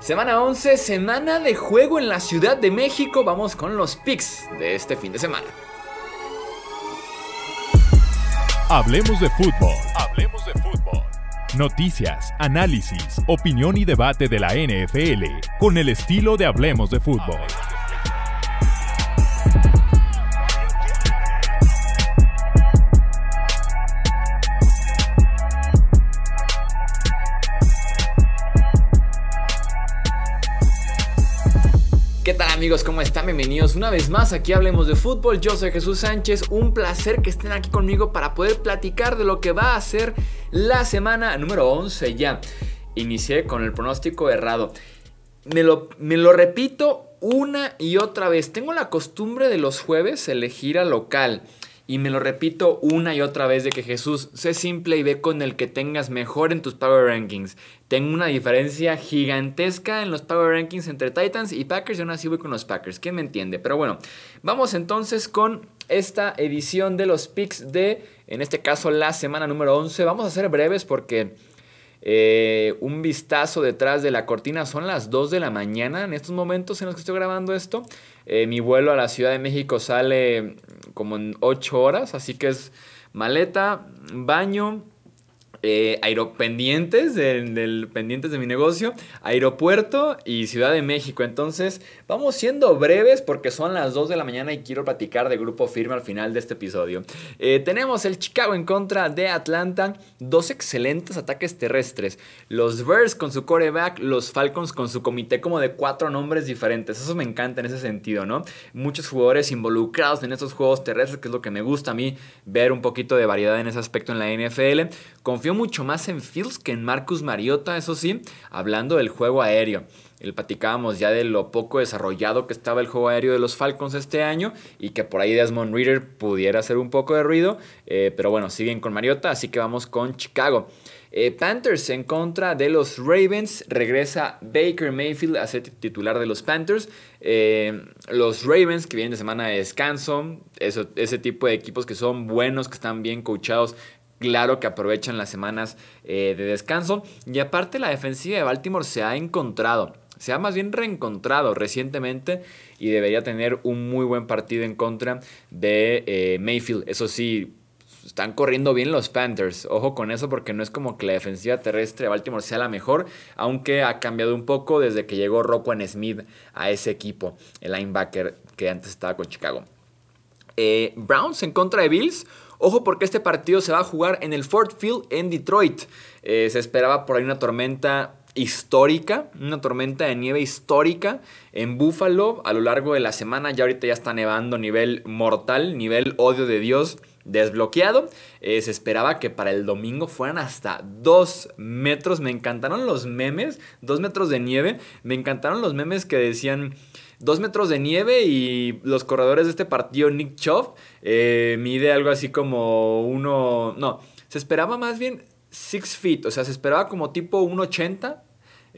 Semana 11, semana de juego en la Ciudad de México. Vamos con los picks de este fin de semana. Hablemos de fútbol. Hablemos de fútbol. Noticias, análisis, opinión y debate de la NFL con el estilo de Hablemos de fútbol. Tal amigos? ¿Cómo están? Bienvenidos una vez más aquí Hablemos de Fútbol. Yo soy Jesús Sánchez. Un placer que estén aquí conmigo para poder platicar de lo que va a ser la semana número 11 ya. Inicié con el pronóstico errado. Me lo, me lo repito una y otra vez. Tengo la costumbre de los jueves elegir a local. Y me lo repito una y otra vez de que Jesús, sé simple y ve con el que tengas mejor en tus Power Rankings. Tengo una diferencia gigantesca en los Power Rankings entre Titans y Packers y aún así voy con los Packers. ¿Quién me entiende? Pero bueno, vamos entonces con esta edición de los picks de, en este caso, la semana número 11. Vamos a ser breves porque... Eh, un vistazo detrás de la cortina. Son las 2 de la mañana en estos momentos en los que estoy grabando esto. Eh, mi vuelo a la Ciudad de México sale como en 8 horas, así que es maleta, baño, eh, aeropendientes, del, pendientes de mi negocio, aeropuerto y Ciudad de México. Entonces, vamos siendo breves porque son las 2 de la mañana y quiero platicar de grupo firme al final de este episodio. Eh, tenemos el Chicago en contra de Atlanta, dos excelentes ataques terrestres. Los Bears con su coreback, los Falcons con su comité como de cuatro nombres diferentes. Eso me encanta en ese sentido, ¿no? Muchos jugadores involucrados en estos juegos terrestres, que es lo que me gusta a mí, ver un poquito de variedad en ese aspecto en la NFL. Confío mucho más en Fields que en Marcus Mariota, eso sí, hablando del juego aéreo. El platicábamos ya de lo poco desarrollado que estaba el juego aéreo de los Falcons este año y que por ahí Desmond Reader pudiera hacer un poco de ruido, eh, pero bueno, siguen con Mariota, así que vamos con Chicago. Eh, Panthers en contra de los Ravens. Regresa Baker Mayfield a ser titular de los Panthers. Eh, los Ravens que vienen de semana de descanso. ese tipo de equipos que son buenos, que están bien coachados, Claro que aprovechan las semanas eh, de descanso. Y aparte la defensiva de Baltimore se ha encontrado. Se ha más bien reencontrado recientemente y debería tener un muy buen partido en contra de eh, Mayfield. Eso sí, están corriendo bien los Panthers. Ojo con eso porque no es como que la defensiva terrestre de Baltimore sea la mejor, aunque ha cambiado un poco desde que llegó Roquan Smith a ese equipo, el linebacker que antes estaba con Chicago. Eh, Browns en contra de Bills. Ojo porque este partido se va a jugar en el Ford Field en Detroit. Eh, se esperaba por ahí una tormenta histórica, una tormenta de nieve histórica en Buffalo a lo largo de la semana. Ya ahorita ya está nevando nivel mortal, nivel odio de Dios desbloqueado. Eh, se esperaba que para el domingo fueran hasta 2 metros. Me encantaron los memes, 2 metros de nieve. Me encantaron los memes que decían... 2 metros de nieve y los corredores de este partido, Nick Chubb, eh, mide algo así como uno... No, se esperaba más bien 6 feet, o sea, se esperaba como tipo 1,80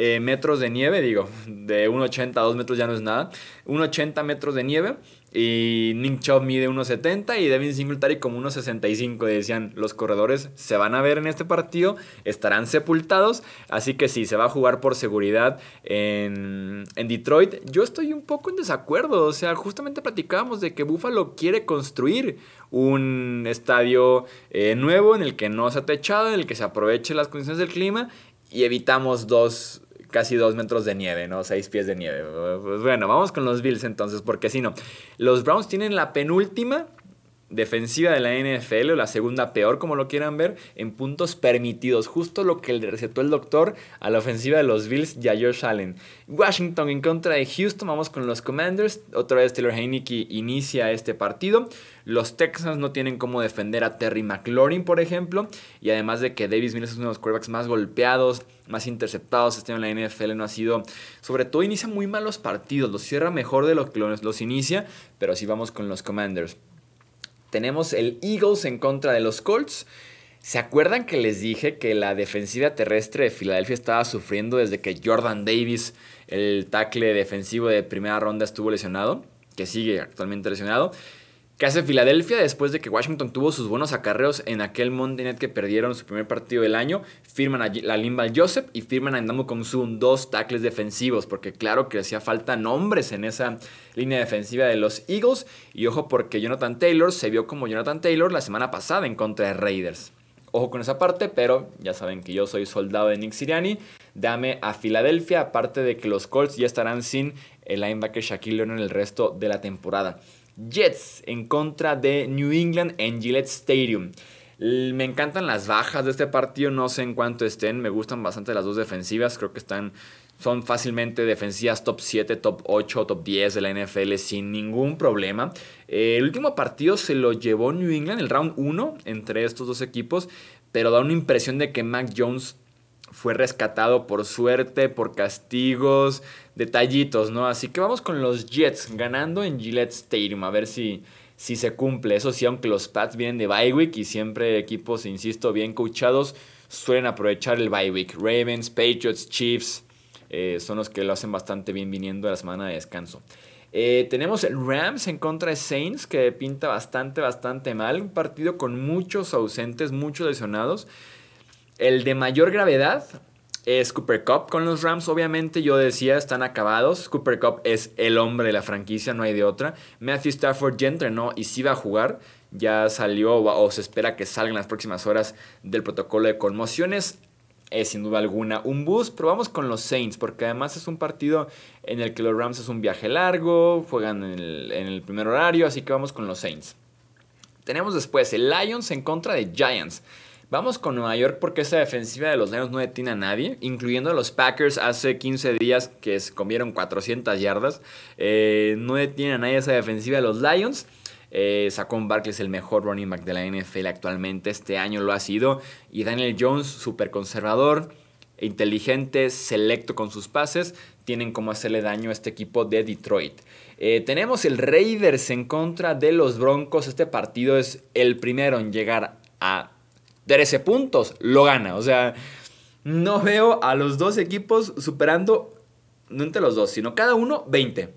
eh, metros de nieve, digo, de 1,80 a 2 metros ya no es nada, 1,80 metros de nieve y Nick Chubb mide 1.70 y Devin Singletary como 1.65. Decían, los corredores se van a ver en este partido, estarán sepultados. Así que sí, se va a jugar por seguridad en, Detroit. Yo estoy un poco en desacuerdo. O sea, justamente platicábamos de que Buffalo quiere construir un estadio eh, nuevo en el que no se ha techado, en el que se aproveche las condiciones del clima y evitamos dos casi dos metros de nieve, ¿no? Seis pies de nieve. Pues bueno, vamos con los Bills entonces, porque si no, los Browns tienen la penúltima defensiva de la NFL o la segunda peor como lo quieran ver en puntos permitidos. Justo lo que le recetó el doctor a la ofensiva de los Bills y a Josh Allen. Washington en contra de Houston vamos con los Commanders. Otra vez Taylor Heineke inicia este partido. Los Texans no tienen cómo defender a Terry McLaurin por ejemplo y además de que Davis Mills es uno de los quarterbacks más golpeados más interceptados este año en la NFL no ha sido sobre todo inicia muy mal los partidos los cierra mejor de lo que los, los inicia pero así vamos con los Commanders tenemos el Eagles en contra de los Colts. ¿Se acuerdan que les dije que la defensiva terrestre de Filadelfia estaba sufriendo desde que Jordan Davis, el tackle defensivo de primera ronda, estuvo lesionado? Que sigue actualmente lesionado. ¿Qué hace Filadelfia después de que Washington tuvo sus buenos acarreos en aquel Monday Night que perdieron su primer partido del año? Firman a la Limbal Joseph y firman a Ndamu Zoom dos tackles defensivos, porque claro que hacía falta nombres en esa línea defensiva de los Eagles. Y ojo, porque Jonathan Taylor se vio como Jonathan Taylor la semana pasada en contra de Raiders. Ojo con esa parte, pero ya saben que yo soy soldado de Nick Siriani. Dame a Filadelfia, aparte de que los Colts ya estarán sin el linebacker Shaquille Leonard el resto de la temporada. Jets en contra de New England en Gillette Stadium. Me encantan las bajas de este partido, no sé en cuánto estén, me gustan bastante las dos defensivas, creo que están son fácilmente defensivas top 7, top 8, top 10 de la NFL sin ningún problema. el último partido se lo llevó New England, el round 1 entre estos dos equipos, pero da una impresión de que Mac Jones fue rescatado por suerte, por castigos, detallitos, ¿no? Así que vamos con los Jets ganando en Gillette Stadium, a ver si, si se cumple. Eso sí, aunque los Pats vienen de bye week y siempre equipos, insisto, bien coachados, suelen aprovechar el bye week. Ravens, Patriots, Chiefs eh, son los que lo hacen bastante bien viniendo a la semana de descanso. Eh, tenemos el Rams en contra de Saints, que pinta bastante, bastante mal. Un partido con muchos ausentes, muchos lesionados. El de mayor gravedad es Cooper Cup con los Rams. Obviamente yo decía, están acabados. Cooper Cup es el hombre de la franquicia, no hay de otra. Matthew Stafford ya entrenó y sí va a jugar. Ya salió o se espera que salga en las próximas horas del protocolo de conmociones. Es sin duda alguna un boost, pero vamos con los Saints, porque además es un partido en el que los Rams es un viaje largo, juegan en el, en el primer horario, así que vamos con los Saints. Tenemos después el Lions en contra de Giants. Vamos con Nueva York porque esa defensiva de los Lions no detiene a nadie, incluyendo a los Packers hace 15 días que se comieron 400 yardas. Eh, no detiene a nadie esa defensiva de los Lions. Eh, Saquon Barkley es el mejor running back de la NFL actualmente. Este año lo ha sido. Y Daniel Jones, súper conservador, inteligente, selecto con sus pases. Tienen como hacerle daño a este equipo de Detroit. Eh, tenemos el Raiders en contra de los Broncos. Este partido es el primero en llegar a 13 puntos, lo gana. O sea, no veo a los dos equipos superando, no entre los dos, sino cada uno 20.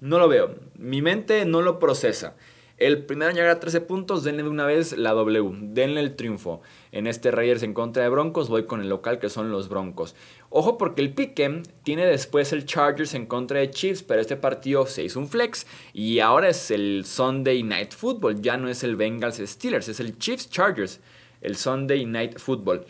No lo veo. Mi mente no lo procesa. El primero en llegar a 13 puntos, denle de una vez la W, denle el triunfo. En este Raiders en contra de Broncos, voy con el local que son los Broncos. Ojo porque el pique tiene después el Chargers en contra de Chiefs, pero este partido se hizo un flex y ahora es el Sunday Night Football, ya no es el Bengals Steelers, es el Chiefs Chargers el Sunday Night Football.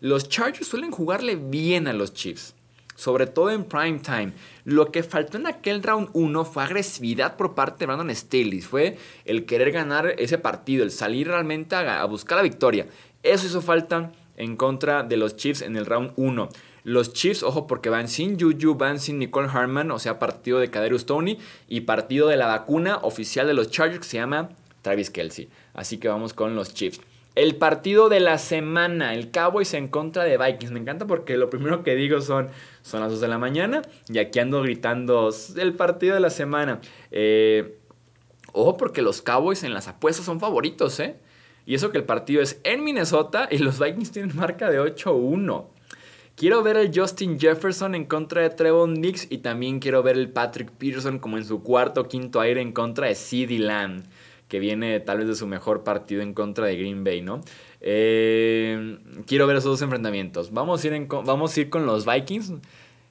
Los Chargers suelen jugarle bien a los Chiefs, sobre todo en prime time. Lo que faltó en aquel round 1 fue agresividad por parte de Brandon Staley, fue el querer ganar ese partido, el salir realmente a, buscar la victoria. Eso hizo falta en contra de los Chiefs en el round 1. Los Chiefs, ojo, porque van sin Juju, van sin Nicole Harman, o sea, partido de Caderus Tony y partido de la vacuna oficial de los Chargers que se llama Travis Kelsey. Así que vamos con los Chiefs. El partido de la semana, el Cowboys en contra de Vikings. Me encanta porque lo primero que digo son, son las 2 de la mañana y aquí ando gritando el partido de la semana. Eh, ojo porque los Cowboys en las apuestas son favoritos, ¿eh? Y eso que el partido es en Minnesota y los Vikings tienen marca de 8-1. Quiero ver el Justin Jefferson en contra de Trevon Nix y también quiero ver el Patrick Peterson como en su cuarto o quinto aire en contra de CeeDee Lamb que viene tal vez de su mejor partido en contra de Green Bay, ¿no? Eh, quiero ver esos dos enfrentamientos. Vamos a, ir vamos a ir con los Vikings.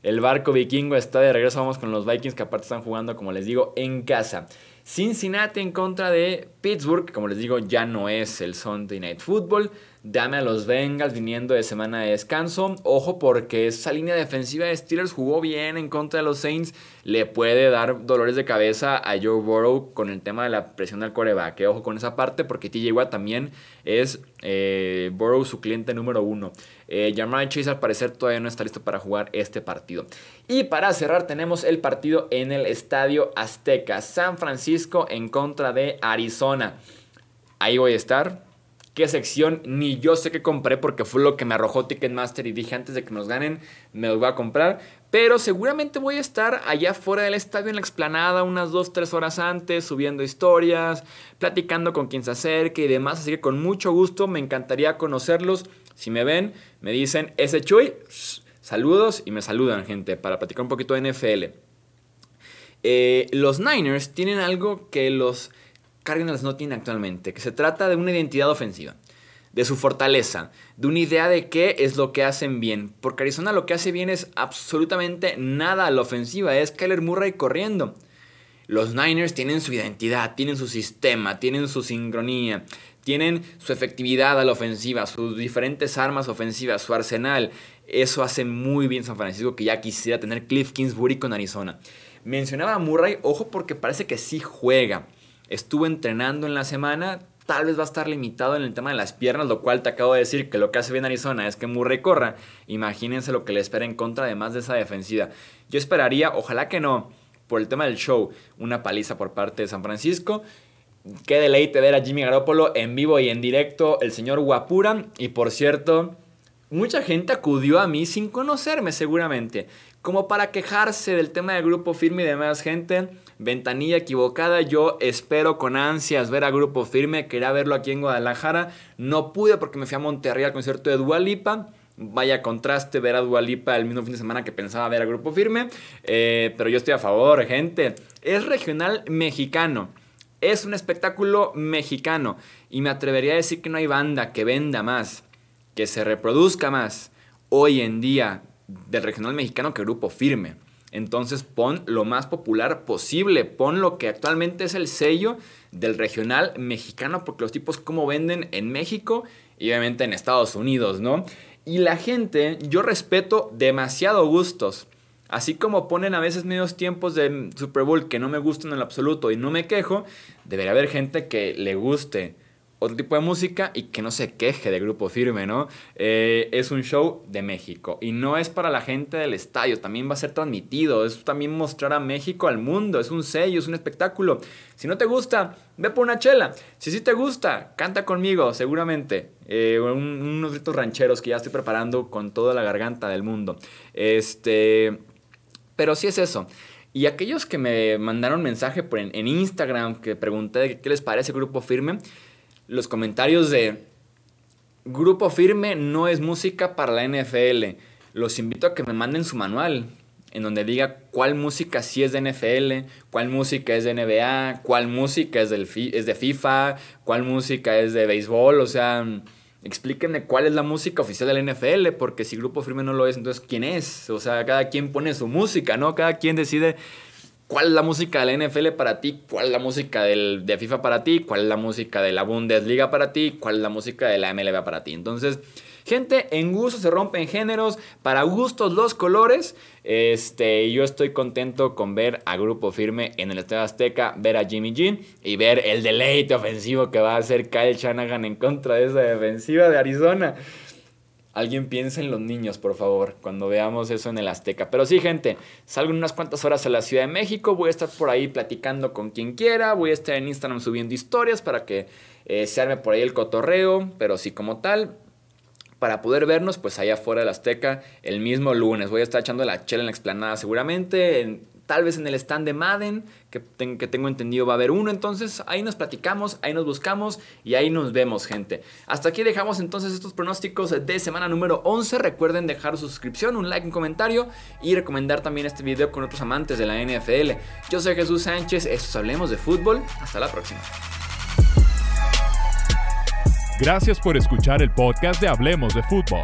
El barco vikingo está de regreso. Vamos con los Vikings que aparte están jugando, como les digo, en casa. Cincinnati en contra de Pittsburgh, como les digo ya no es el Sunday Night Football. Dame a los Bengals viniendo de semana de descanso. Ojo porque esa línea defensiva de Steelers jugó bien en contra de los Saints. Le puede dar dolores de cabeza a Joe Burrow con el tema de la presión del coreback. Ojo con esa parte porque TJ Watt también es eh, Burrow su cliente número uno. Eh, Chase al parecer todavía no está listo para jugar este partido. Y para cerrar tenemos el partido en el Estadio Azteca. San Francisco en contra de Arizona. Ahí voy a estar qué sección, ni yo sé qué compré porque fue lo que me arrojó Ticketmaster y dije antes de que nos ganen, me lo voy a comprar. Pero seguramente voy a estar allá fuera del estadio en la explanada unas 2-3 horas antes, subiendo historias, platicando con quien se acerque y demás. Así que con mucho gusto me encantaría conocerlos. Si me ven, me dicen, ese Chuy, saludos y me saludan, gente, para platicar un poquito de NFL. Eh, los Niners tienen algo que los Cardinals no tiene actualmente, que se trata de una identidad ofensiva, de su fortaleza, de una idea de qué es lo que hacen bien. Porque Arizona lo que hace bien es absolutamente nada a la ofensiva, es Kyler Murray corriendo. Los Niners tienen su identidad, tienen su sistema, tienen su sincronía, tienen su efectividad a la ofensiva, sus diferentes armas ofensivas, su arsenal. Eso hace muy bien San Francisco que ya quisiera tener Cliff Kingsbury con Arizona. Mencionaba a Murray, ojo porque parece que sí juega. Estuvo entrenando en la semana, tal vez va a estar limitado en el tema de las piernas, lo cual te acabo de decir que lo que hace bien Arizona es que Murray corra. Imagínense lo que le espera en contra además de esa defensiva. Yo esperaría, ojalá que no, por el tema del show, una paliza por parte de San Francisco. Qué deleite ver a Jimmy Garoppolo en vivo y en directo, el señor Guapura. Y por cierto, mucha gente acudió a mí sin conocerme seguramente, como para quejarse del tema del grupo firme y demás gente. Ventanilla equivocada, yo espero con ansias ver a Grupo Firme, quería verlo aquí en Guadalajara, no pude porque me fui a Monterrey al concierto de Dualipa, vaya contraste ver a Dualipa el mismo fin de semana que pensaba ver a Grupo Firme, eh, pero yo estoy a favor, gente, es regional mexicano, es un espectáculo mexicano y me atrevería a decir que no hay banda que venda más, que se reproduzca más hoy en día del regional mexicano que grupo firme. Entonces pon lo más popular posible, pon lo que actualmente es el sello del regional mexicano, porque los tipos como venden en México y obviamente en Estados Unidos, ¿no? Y la gente, yo respeto demasiado gustos. Así como ponen a veces medios tiempos de Super Bowl que no me gustan en absoluto y no me quejo, debería haber gente que le guste otro tipo de música y que no se queje de grupo firme, ¿no? Eh, es un show de México y no es para la gente del estadio, también va a ser transmitido, es también mostrar a México al mundo, es un sello, es un espectáculo. Si no te gusta, ve por una chela. Si sí te gusta, canta conmigo, seguramente. Eh, unos gritos rancheros que ya estoy preparando con toda la garganta del mundo. Este pero sí es eso. Y aquellos que me mandaron mensaje por en, Instagram, que pregunté qué les parece Grupo Firme, los comentarios de Grupo Firme no es música para la NFL. Los invito a que me manden su manual, en donde diga cuál música sí es de NFL, cuál música es de NBA, cuál música es, del es de FIFA, cuál música es de béisbol, o sea explíquenme cuál es la música oficial del NFL, porque si Grupo Firme no lo es, entonces ¿quién es? O sea, cada quien pone su música, ¿no? Cada quien decide cuál es la música de la NFL para ti, cuál es la música del, de FIFA para ti, cuál es la música de la Bundesliga para ti, cuál es la música de la MLB para ti. Entonces, Gente, en gusto se rompen géneros, para gustos los colores. Este, yo estoy contento con ver a Grupo Firme en el Estadio Azteca, ver a Jimmy Jean y ver el deleite ofensivo que va a hacer Kyle Shanahan en contra de esa defensiva de Arizona. Alguien piensa en los niños, por favor, cuando veamos eso en el Azteca. Pero sí, gente, salgo en unas cuantas horas a la Ciudad de México. Voy a estar por ahí platicando con quien quiera. Voy a estar en Instagram subiendo historias para que eh, se arme por ahí el cotorreo. Pero sí, como tal, para poder vernos, pues allá afuera la Azteca el mismo lunes. Voy a estar echando la chela en la explanada seguramente, tal vez en el stand de Madden, que, tengo entendido va a haber uno. Entonces ahí nos platicamos, ahí nos buscamos y ahí nos vemos, gente. Hasta aquí dejamos entonces estos pronósticos de semana número 11. Recuerden dejar su suscripción, un like, un comentario y recomendar también este video con otros amantes de la NFL. Yo soy Jesús Sánchez, estos Hablemos de Fútbol. Hasta la próxima. Gracias por escuchar el podcast de Hablemos de Fútbol.